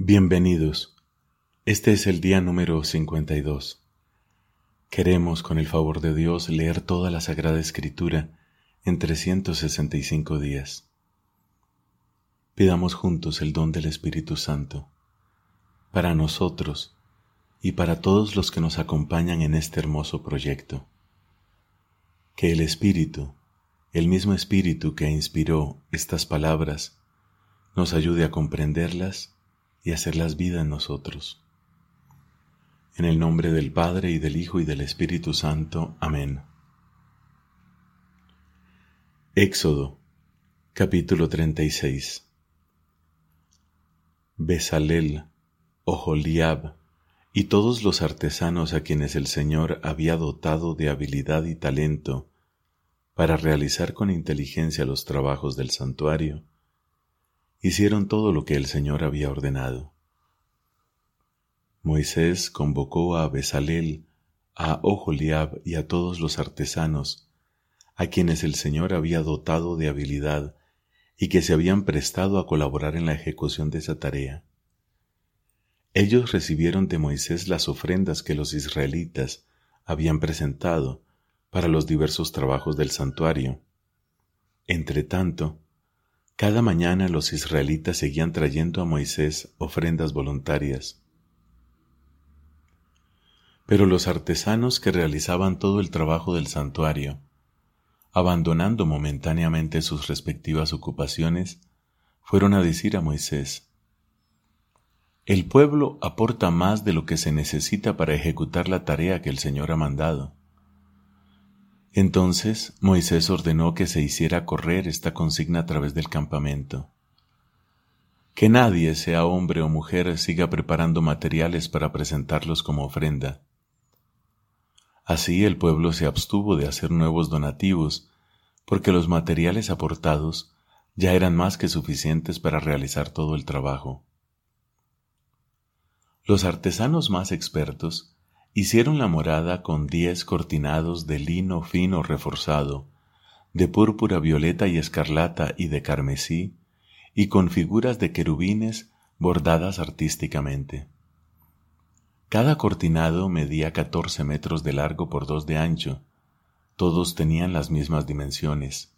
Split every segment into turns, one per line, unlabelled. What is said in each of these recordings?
Bienvenidos. Este es el día número 52. Queremos, con el favor de Dios, leer toda la Sagrada Escritura en 365 días. Pidamos juntos el don del Espíritu Santo para nosotros y para todos los que nos acompañan en este hermoso proyecto. Que el Espíritu, el mismo Espíritu que inspiró estas palabras, nos ayude a comprenderlas y hacerlas vida en nosotros. En el nombre del Padre y del Hijo y del Espíritu Santo. Amén. Éxodo, capítulo 36. Besalel, Ojoliab y todos los artesanos a quienes el Señor había dotado de habilidad y talento para realizar con inteligencia los trabajos del santuario, hicieron todo lo que el Señor había ordenado. Moisés convocó a Besalel, a Ojoliab y a todos los artesanos, a quienes el Señor había dotado de habilidad y que se habían prestado a colaborar en la ejecución de esa tarea. Ellos recibieron de Moisés las ofrendas que los israelitas habían presentado para los diversos trabajos del santuario. Entretanto, cada mañana los israelitas seguían trayendo a Moisés ofrendas voluntarias. Pero los artesanos que realizaban todo el trabajo del santuario, abandonando momentáneamente sus respectivas ocupaciones, fueron a decir a Moisés, El pueblo aporta más de lo que se necesita para ejecutar la tarea que el Señor ha mandado. Entonces Moisés ordenó que se hiciera correr esta consigna a través del campamento. Que nadie, sea hombre o mujer, siga preparando materiales para presentarlos como ofrenda. Así el pueblo se abstuvo de hacer nuevos donativos, porque los materiales aportados ya eran más que suficientes para realizar todo el trabajo. Los artesanos más expertos Hicieron la morada con diez cortinados de lino fino reforzado, de púrpura violeta y escarlata y de carmesí, y con figuras de querubines bordadas artísticamente. Cada cortinado medía catorce metros de largo por dos de ancho. Todos tenían las mismas dimensiones.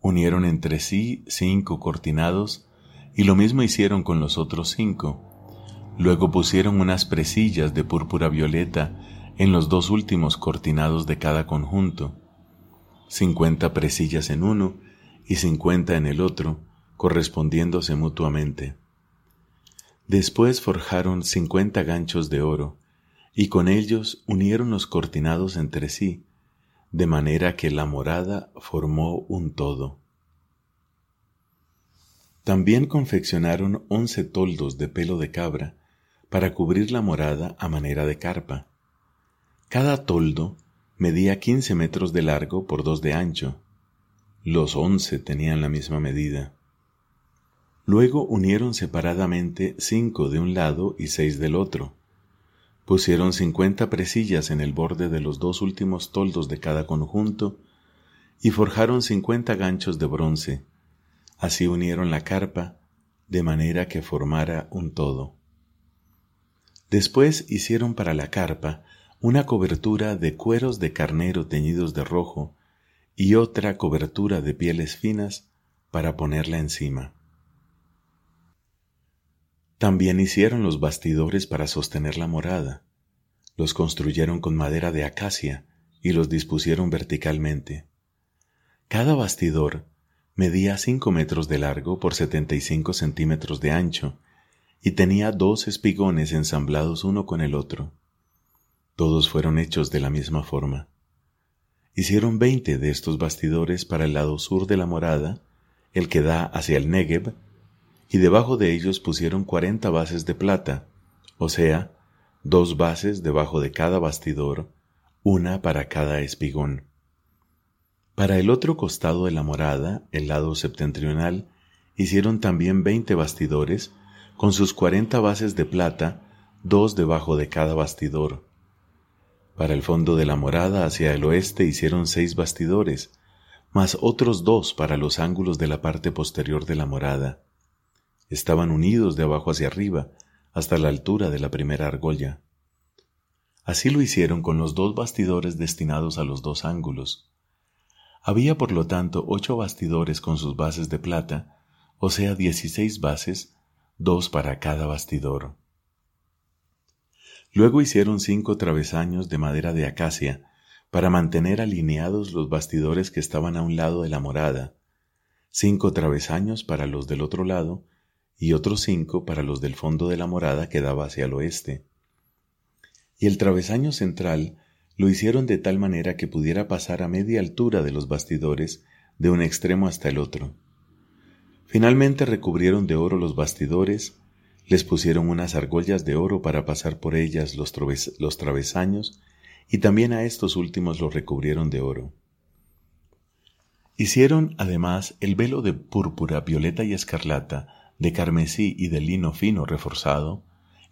Unieron entre sí cinco cortinados y lo mismo hicieron con los otros cinco Luego pusieron unas presillas de púrpura violeta en los dos últimos cortinados de cada conjunto, cincuenta presillas en uno y cincuenta en el otro, correspondiéndose mutuamente. Después forjaron cincuenta ganchos de oro, y con ellos unieron los cortinados entre sí, de manera que la morada formó un todo. También confeccionaron once toldos de pelo de cabra, para cubrir la morada a manera de carpa. Cada toldo medía quince metros de largo por dos de ancho. Los once tenían la misma medida. Luego unieron separadamente cinco de un lado y seis del otro. Pusieron cincuenta presillas en el borde de los dos últimos toldos de cada conjunto y forjaron cincuenta ganchos de bronce. Así unieron la carpa de manera que formara un todo. Después hicieron para la carpa una cobertura de cueros de carnero teñidos de rojo y otra cobertura de pieles finas para ponerla encima. También hicieron los bastidores para sostener la morada. Los construyeron con madera de acacia y los dispusieron verticalmente. Cada bastidor medía cinco metros de largo por setenta y cinco centímetros de ancho y tenía dos espigones ensamblados uno con el otro. Todos fueron hechos de la misma forma. Hicieron veinte de estos bastidores para el lado sur de la morada, el que da hacia el Negev, y debajo de ellos pusieron cuarenta bases de plata, o sea, dos bases debajo de cada bastidor, una para cada espigón. Para el otro costado de la morada, el lado septentrional, hicieron también veinte bastidores con sus cuarenta bases de plata, dos debajo de cada bastidor. Para el fondo de la morada hacia el oeste hicieron seis bastidores, más otros dos para los ángulos de la parte posterior de la morada. estaban unidos de abajo hacia arriba, hasta la altura de la primera argolla. Así lo hicieron con los dos bastidores destinados a los dos ángulos. Había por lo tanto ocho bastidores con sus bases de plata, o sea, dieciséis bases, dos para cada bastidor. Luego hicieron cinco travesaños de madera de acacia para mantener alineados los bastidores que estaban a un lado de la morada, cinco travesaños para los del otro lado y otros cinco para los del fondo de la morada que daba hacia el oeste. Y el travesaño central lo hicieron de tal manera que pudiera pasar a media altura de los bastidores de un extremo hasta el otro. Finalmente recubrieron de oro los bastidores les pusieron unas argollas de oro para pasar por ellas los, los travesaños y también a estos últimos los recubrieron de oro. Hicieron además el velo de púrpura, violeta y escarlata, de carmesí y de lino fino reforzado,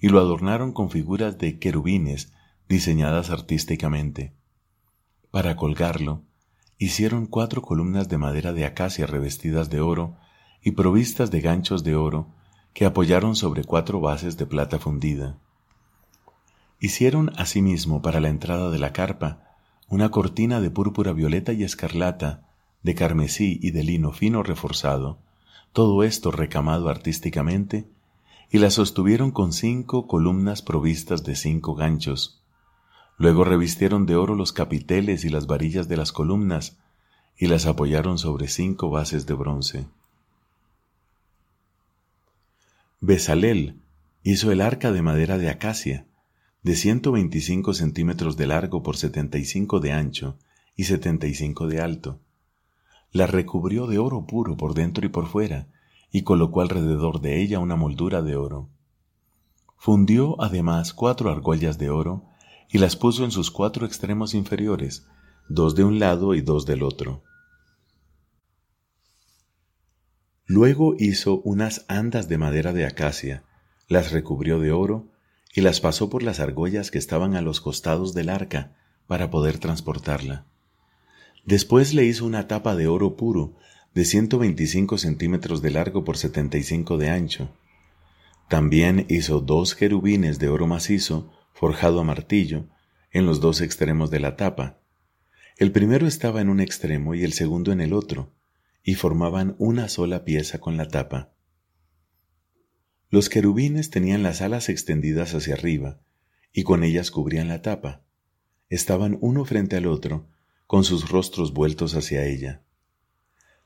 y lo adornaron con figuras de querubines diseñadas artísticamente. Para colgarlo, hicieron cuatro columnas de madera de acacia revestidas de oro y provistas de ganchos de oro que apoyaron sobre cuatro bases de plata fundida. Hicieron asimismo para la entrada de la carpa una cortina de púrpura violeta y escarlata, de carmesí y de lino fino reforzado, todo esto recamado artísticamente, y la sostuvieron con cinco columnas provistas de cinco ganchos. Luego revistieron de oro los capiteles y las varillas de las columnas, y las apoyaron sobre cinco bases de bronce. Besalel hizo el arca de madera de acacia, de 125 centímetros de largo por 75 de ancho y 75 de alto. La recubrió de oro puro por dentro y por fuera, y colocó alrededor de ella una moldura de oro. Fundió además cuatro argollas de oro y las puso en sus cuatro extremos inferiores, dos de un lado y dos del otro. Luego hizo unas andas de madera de acacia, las recubrió de oro y las pasó por las argollas que estaban a los costados del arca para poder transportarla. Después le hizo una tapa de oro puro de 125 centímetros de largo por 75 de ancho. También hizo dos querubines de oro macizo forjado a martillo en los dos extremos de la tapa. El primero estaba en un extremo y el segundo en el otro y formaban una sola pieza con la tapa. Los querubines tenían las alas extendidas hacia arriba, y con ellas cubrían la tapa. Estaban uno frente al otro, con sus rostros vueltos hacia ella.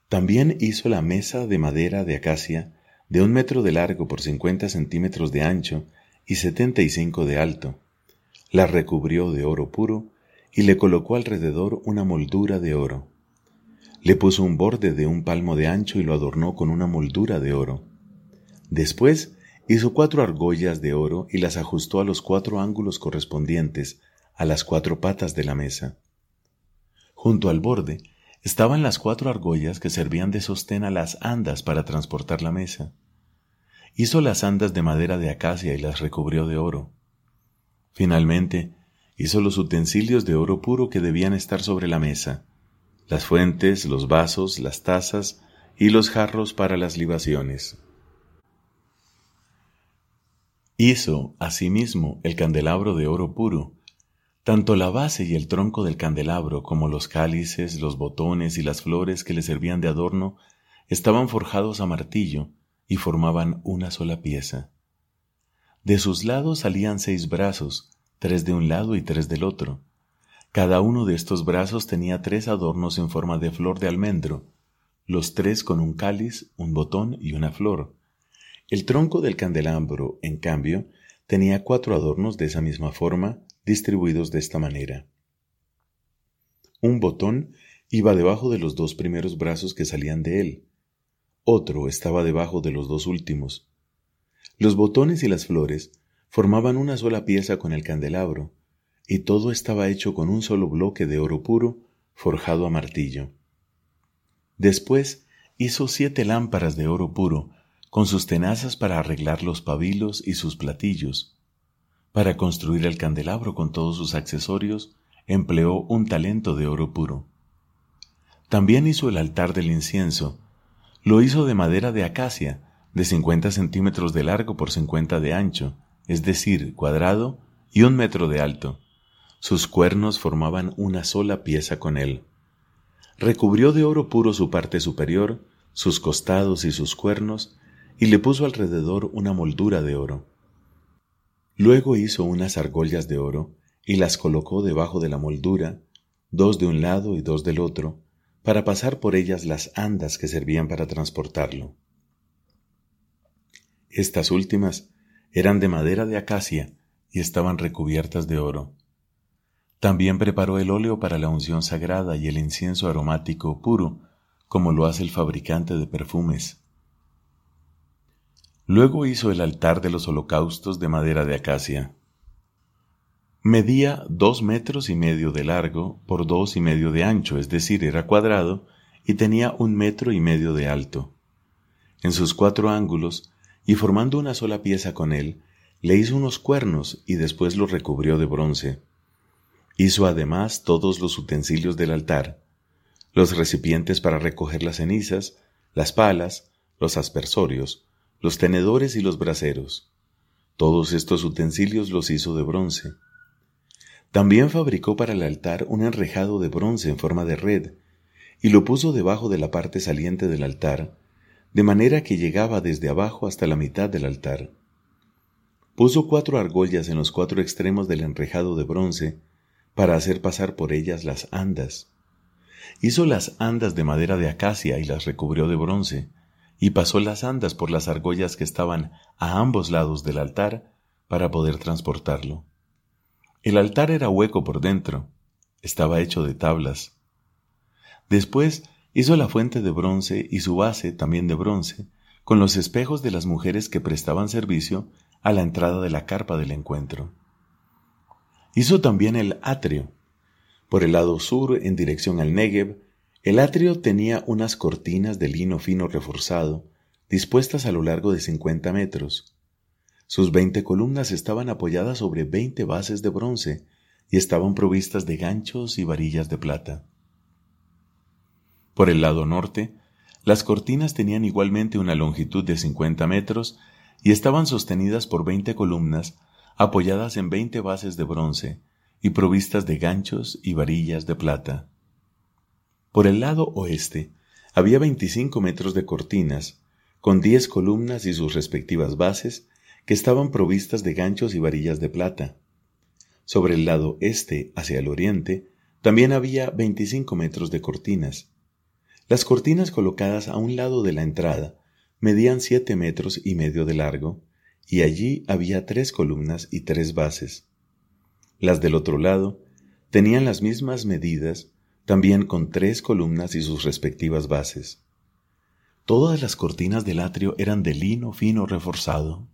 También hizo la mesa de madera de acacia, de un metro de largo por cincuenta centímetros de ancho y setenta y cinco de alto. La recubrió de oro puro y le colocó alrededor una moldura de oro. Le puso un borde de un palmo de ancho y lo adornó con una moldura de oro. Después hizo cuatro argollas de oro y las ajustó a los cuatro ángulos correspondientes a las cuatro patas de la mesa. Junto al borde estaban las cuatro argollas que servían de sostén a las andas para transportar la mesa. Hizo las andas de madera de acacia y las recubrió de oro. Finalmente, hizo los utensilios de oro puro que debían estar sobre la mesa, las fuentes, los vasos, las tazas y los jarros para las libaciones. Hizo, asimismo, el candelabro de oro puro. Tanto la base y el tronco del candelabro como los cálices, los botones y las flores que le servían de adorno estaban forjados a martillo y formaban una sola pieza. De sus lados salían seis brazos, tres de un lado y tres del otro, cada uno de estos brazos tenía tres adornos en forma de flor de almendro, los tres con un cáliz, un botón y una flor. El tronco del candelabro, en cambio, tenía cuatro adornos de esa misma forma, distribuidos de esta manera. Un botón iba debajo de los dos primeros brazos que salían de él. Otro estaba debajo de los dos últimos. Los botones y las flores formaban una sola pieza con el candelabro, y todo estaba hecho con un solo bloque de oro puro forjado a martillo. Después hizo siete lámparas de oro puro, con sus tenazas para arreglar los pabilos y sus platillos. Para construir el candelabro con todos sus accesorios, empleó un talento de oro puro. También hizo el altar del incienso. Lo hizo de madera de acacia, de 50 centímetros de largo por 50 de ancho, es decir, cuadrado, y un metro de alto. Sus cuernos formaban una sola pieza con él. Recubrió de oro puro su parte superior, sus costados y sus cuernos, y le puso alrededor una moldura de oro. Luego hizo unas argollas de oro y las colocó debajo de la moldura, dos de un lado y dos del otro, para pasar por ellas las andas que servían para transportarlo. Estas últimas eran de madera de acacia y estaban recubiertas de oro. También preparó el óleo para la unción sagrada y el incienso aromático puro, como lo hace el fabricante de perfumes. Luego hizo el altar de los holocaustos de madera de acacia. Medía dos metros y medio de largo por dos y medio de ancho, es decir, era cuadrado, y tenía un metro y medio de alto. En sus cuatro ángulos, y formando una sola pieza con él, le hizo unos cuernos y después los recubrió de bronce. Hizo además todos los utensilios del altar, los recipientes para recoger las cenizas, las palas, los aspersorios, los tenedores y los braseros. Todos estos utensilios los hizo de bronce. También fabricó para el altar un enrejado de bronce en forma de red, y lo puso debajo de la parte saliente del altar, de manera que llegaba desde abajo hasta la mitad del altar. Puso cuatro argollas en los cuatro extremos del enrejado de bronce, para hacer pasar por ellas las andas. Hizo las andas de madera de acacia y las recubrió de bronce, y pasó las andas por las argollas que estaban a ambos lados del altar para poder transportarlo. El altar era hueco por dentro, estaba hecho de tablas. Después hizo la fuente de bronce y su base también de bronce, con los espejos de las mujeres que prestaban servicio a la entrada de la carpa del encuentro. Hizo también el atrio. Por el lado sur, en dirección al Negev, el atrio tenía unas cortinas de lino fino reforzado, dispuestas a lo largo de cincuenta metros. Sus veinte columnas estaban apoyadas sobre veinte bases de bronce y estaban provistas de ganchos y varillas de plata. Por el lado norte, las cortinas tenían igualmente una longitud de cincuenta metros y estaban sostenidas por veinte columnas apoyadas en veinte bases de bronce y provistas de ganchos y varillas de plata. Por el lado oeste había 25 metros de cortinas, con 10 columnas y sus respectivas bases, que estaban provistas de ganchos y varillas de plata. Sobre el lado este, hacia el oriente, también había 25 metros de cortinas. Las cortinas colocadas a un lado de la entrada medían siete metros y medio de largo, y allí había tres columnas y tres bases. Las del otro lado tenían las mismas medidas también con tres columnas y sus respectivas bases. Todas las cortinas del atrio eran de lino fino reforzado.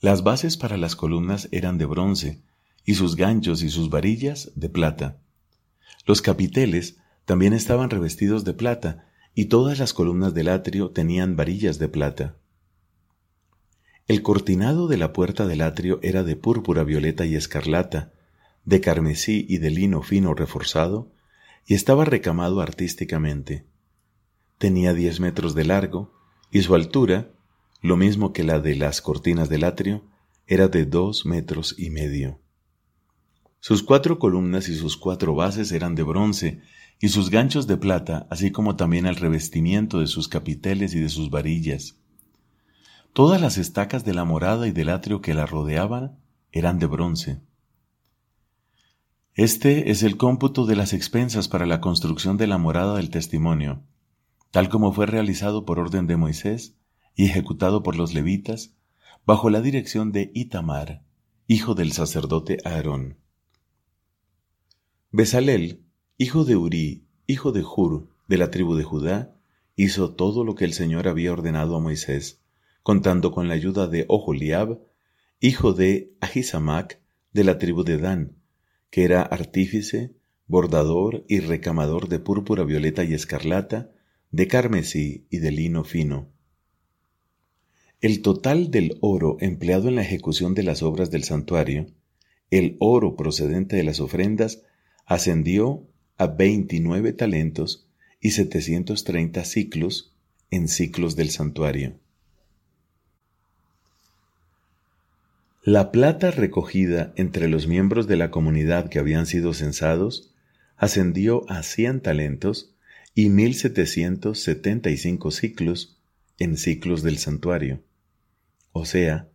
Las bases para las columnas eran de bronce, y sus ganchos y sus varillas de plata. Los capiteles también estaban revestidos de plata, y todas las columnas del atrio tenían varillas de plata. El cortinado de la puerta del atrio era de púrpura, violeta y escarlata, de carmesí y de lino fino reforzado, y estaba recamado artísticamente. Tenía diez metros de largo, y su altura, lo mismo que la de las cortinas del atrio, era de dos metros y medio. Sus cuatro columnas y sus cuatro bases eran de bronce, y sus ganchos de plata, así como también el revestimiento de sus capiteles y de sus varillas. Todas las estacas de la morada y del atrio que la rodeaban eran de bronce. Este es el cómputo de las expensas para la construcción de la morada del testimonio, tal como fue realizado por orden de Moisés y ejecutado por los levitas, bajo la dirección de Itamar, hijo del sacerdote Aarón. Besalel, hijo de Uri, hijo de Hur, de la tribu de Judá, hizo todo lo que el Señor había ordenado a Moisés, contando con la ayuda de Oholiab, hijo de Ahisamac, de la tribu de Dan, que era artífice, bordador y recamador de púrpura, violeta y escarlata, de carmesí y de lino fino. El total del oro empleado en la ejecución de las obras del santuario, el oro procedente de las ofrendas, ascendió a veintinueve talentos y setecientos treinta ciclos, en ciclos del santuario. La plata recogida entre los miembros de la comunidad que habían sido censados ascendió a cien talentos y mil setecientos setenta y cinco ciclos en ciclos del santuario, o sea,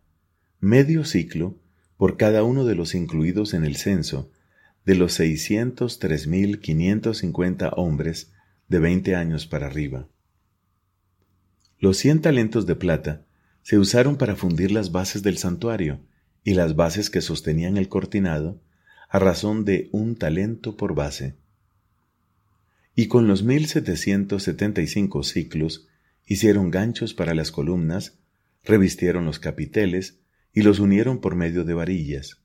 medio ciclo por cada uno de los incluidos en el censo de los seiscientos tres mil quinientos cincuenta hombres de veinte años para arriba. Los cien talentos de plata se usaron para fundir las bases del santuario y las bases que sostenían el cortinado a razón de un talento por base. Y con los 1775 ciclos hicieron ganchos para las columnas, revistieron los capiteles y los unieron por medio de varillas.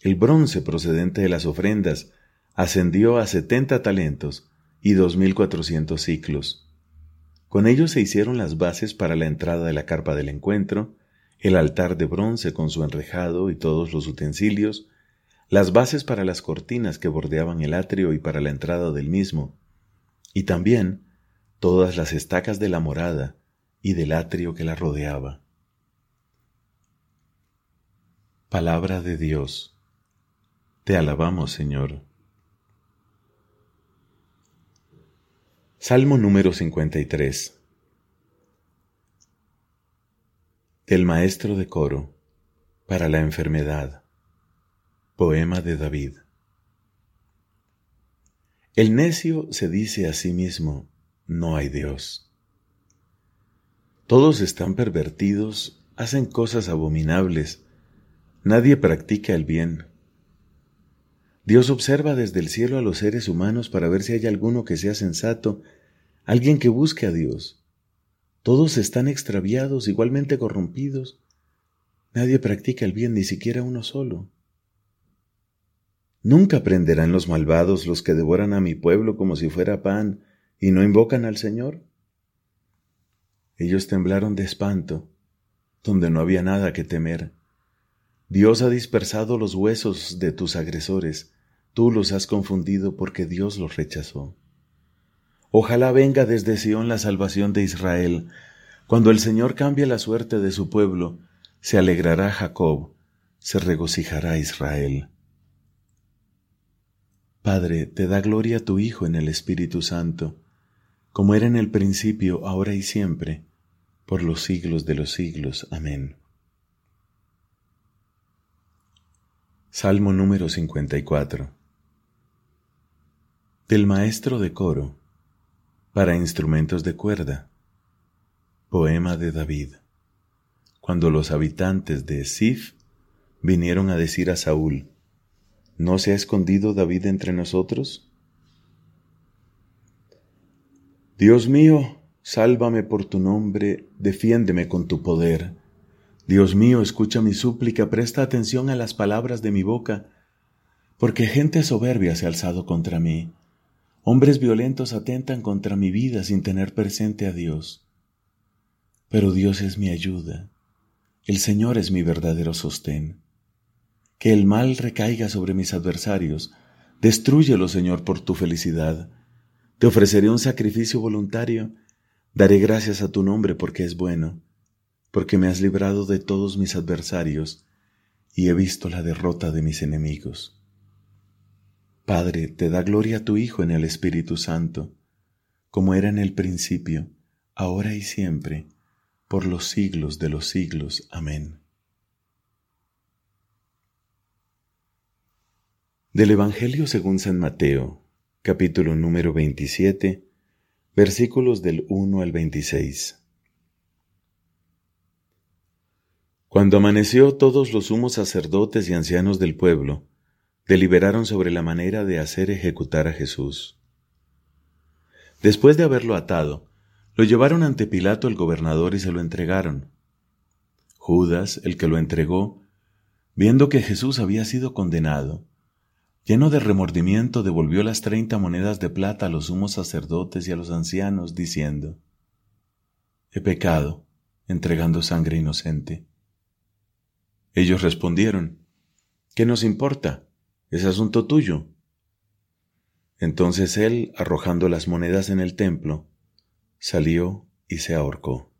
El bronce procedente de las ofrendas ascendió a setenta talentos y dos mil cuatrocientos ciclos. Con ellos se hicieron las bases para la entrada de la carpa del encuentro, el altar de bronce con su enrejado y todos los utensilios, las bases para las cortinas que bordeaban el atrio y para la entrada del mismo, y también todas las estacas de la morada y del atrio que la rodeaba. Palabra de Dios. Te alabamos, Señor. Salmo número 53 El maestro de coro para la enfermedad. Poema de David. El necio se dice a sí mismo, no hay Dios. Todos están pervertidos, hacen cosas abominables, nadie practica el bien. Dios observa desde el cielo a los seres humanos para ver si hay alguno que sea sensato, alguien que busque a Dios. Todos están extraviados, igualmente corrompidos. Nadie practica el bien, ni siquiera uno solo. Nunca aprenderán los malvados los que devoran a mi pueblo como si fuera pan y no invocan al Señor. Ellos temblaron de espanto, donde no había nada que temer. Dios ha dispersado los huesos de tus agresores, tú los has confundido porque Dios los rechazó. Ojalá venga desde Sión la salvación de Israel. Cuando el Señor cambie la suerte de su pueblo, se alegrará Jacob, se regocijará Israel. Padre, te da gloria tu Hijo en el Espíritu Santo, como era en el principio, ahora y siempre, por los siglos de los siglos. Amén. Salmo número 54 Del Maestro de Coro para instrumentos de cuerda. Poema de David. Cuando los habitantes de Sif vinieron a decir a Saúl, ¿no se ha escondido David entre nosotros? Dios mío, sálvame por tu nombre, defiéndeme con tu poder. Dios mío, escucha mi súplica, presta atención a las palabras de mi boca, porque gente soberbia se ha alzado contra mí Hombres violentos atentan contra mi vida sin tener presente a Dios. Pero Dios es mi ayuda. El Señor es mi verdadero sostén. Que el mal recaiga sobre mis adversarios. Destrúyelo, Señor, por tu felicidad. Te ofreceré un sacrificio voluntario. Daré gracias a tu nombre porque es bueno, porque me has librado de todos mis adversarios y he visto la derrota de mis enemigos. Padre, te da gloria a tu Hijo en el Espíritu Santo, como era en el principio, ahora y siempre, por los siglos de los siglos. Amén. Del Evangelio según San Mateo, capítulo número 27, versículos del 1 al 26. Cuando amaneció todos los sumos sacerdotes y ancianos del pueblo, deliberaron sobre la manera de hacer ejecutar a Jesús. Después de haberlo atado, lo llevaron ante Pilato el gobernador y se lo entregaron. Judas, el que lo entregó, viendo que Jesús había sido condenado, lleno de remordimiento devolvió las treinta monedas de plata a los sumos sacerdotes y a los ancianos, diciendo, He pecado, entregando sangre inocente. Ellos respondieron, ¿Qué nos importa? Es asunto tuyo. Entonces él, arrojando las monedas en el templo, salió y se ahorcó.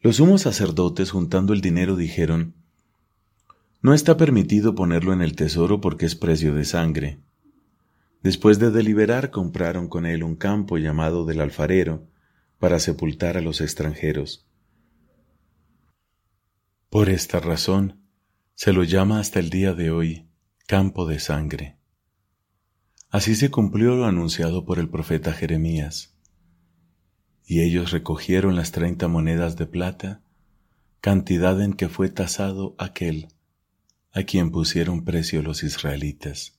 Los sumos sacerdotes juntando el dinero dijeron, No está permitido ponerlo en el tesoro porque es precio de sangre. Después de deliberar compraron con él un campo llamado del alfarero para sepultar a los extranjeros. Por esta razón se lo llama hasta el día de hoy campo de sangre. Así se cumplió lo anunciado por el profeta Jeremías. Y ellos recogieron las treinta monedas de plata, cantidad en que fue tasado aquel a quien pusieron precio los israelitas.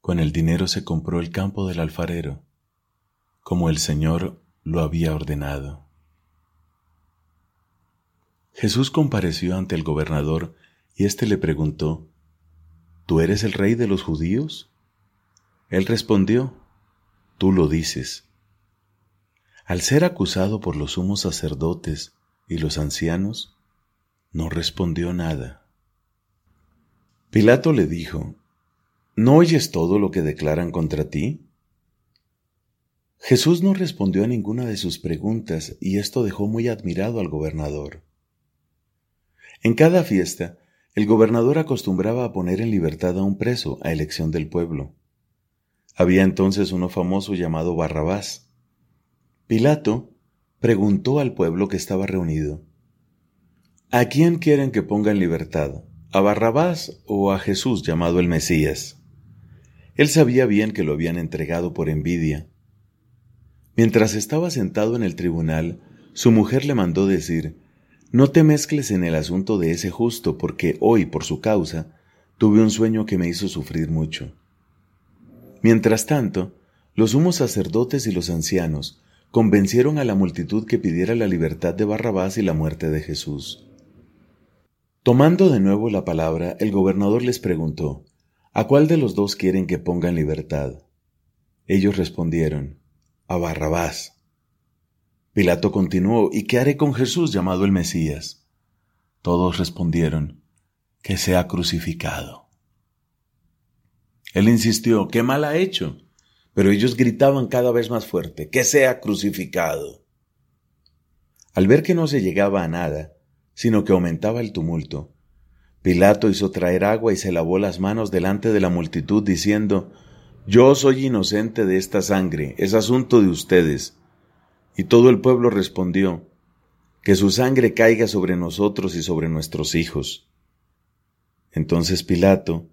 Con el dinero se compró el campo del alfarero, como el Señor lo había ordenado. Jesús compareció ante el gobernador y éste le preguntó, ¿Tú eres el rey de los judíos? Él respondió, Tú lo dices. Al ser acusado por los sumos sacerdotes y los ancianos, no respondió nada. Pilato le dijo, ¿No oyes todo lo que declaran contra ti? Jesús no respondió a ninguna de sus preguntas y esto dejó muy admirado al gobernador. En cada fiesta, el gobernador acostumbraba a poner en libertad a un preso a elección del pueblo. Había entonces uno famoso llamado Barrabás. Pilato preguntó al pueblo que estaba reunido, ¿A quién quieren que ponga en libertad? ¿A Barrabás o a Jesús llamado el Mesías? Él sabía bien que lo habían entregado por envidia. Mientras estaba sentado en el tribunal, su mujer le mandó decir, No te mezcles en el asunto de ese justo, porque hoy, por su causa, tuve un sueño que me hizo sufrir mucho. Mientras tanto, los sumos sacerdotes y los ancianos convencieron a la multitud que pidiera la libertad de Barrabás y la muerte de Jesús. Tomando de nuevo la palabra, el gobernador les preguntó, ¿A cuál de los dos quieren que ponga en libertad? Ellos respondieron, a Barrabás. Pilato continuó, ¿y qué haré con Jesús llamado el Mesías? Todos respondieron, que sea crucificado. Él insistió, ¿qué mal ha hecho? Pero ellos gritaban cada vez más fuerte, que sea crucificado. Al ver que no se llegaba a nada, sino que aumentaba el tumulto, Pilato hizo traer agua y se lavó las manos delante de la multitud, diciendo, Yo soy inocente de esta sangre, es asunto de ustedes. Y todo el pueblo respondió, Que su sangre caiga sobre nosotros y sobre nuestros hijos. Entonces Pilato,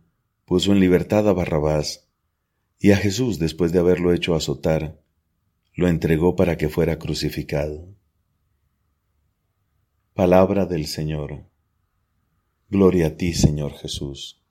puso en libertad a Barrabás, y a Jesús, después de haberlo hecho azotar, lo entregó para que fuera crucificado. Palabra del Señor. Gloria a ti, Señor Jesús.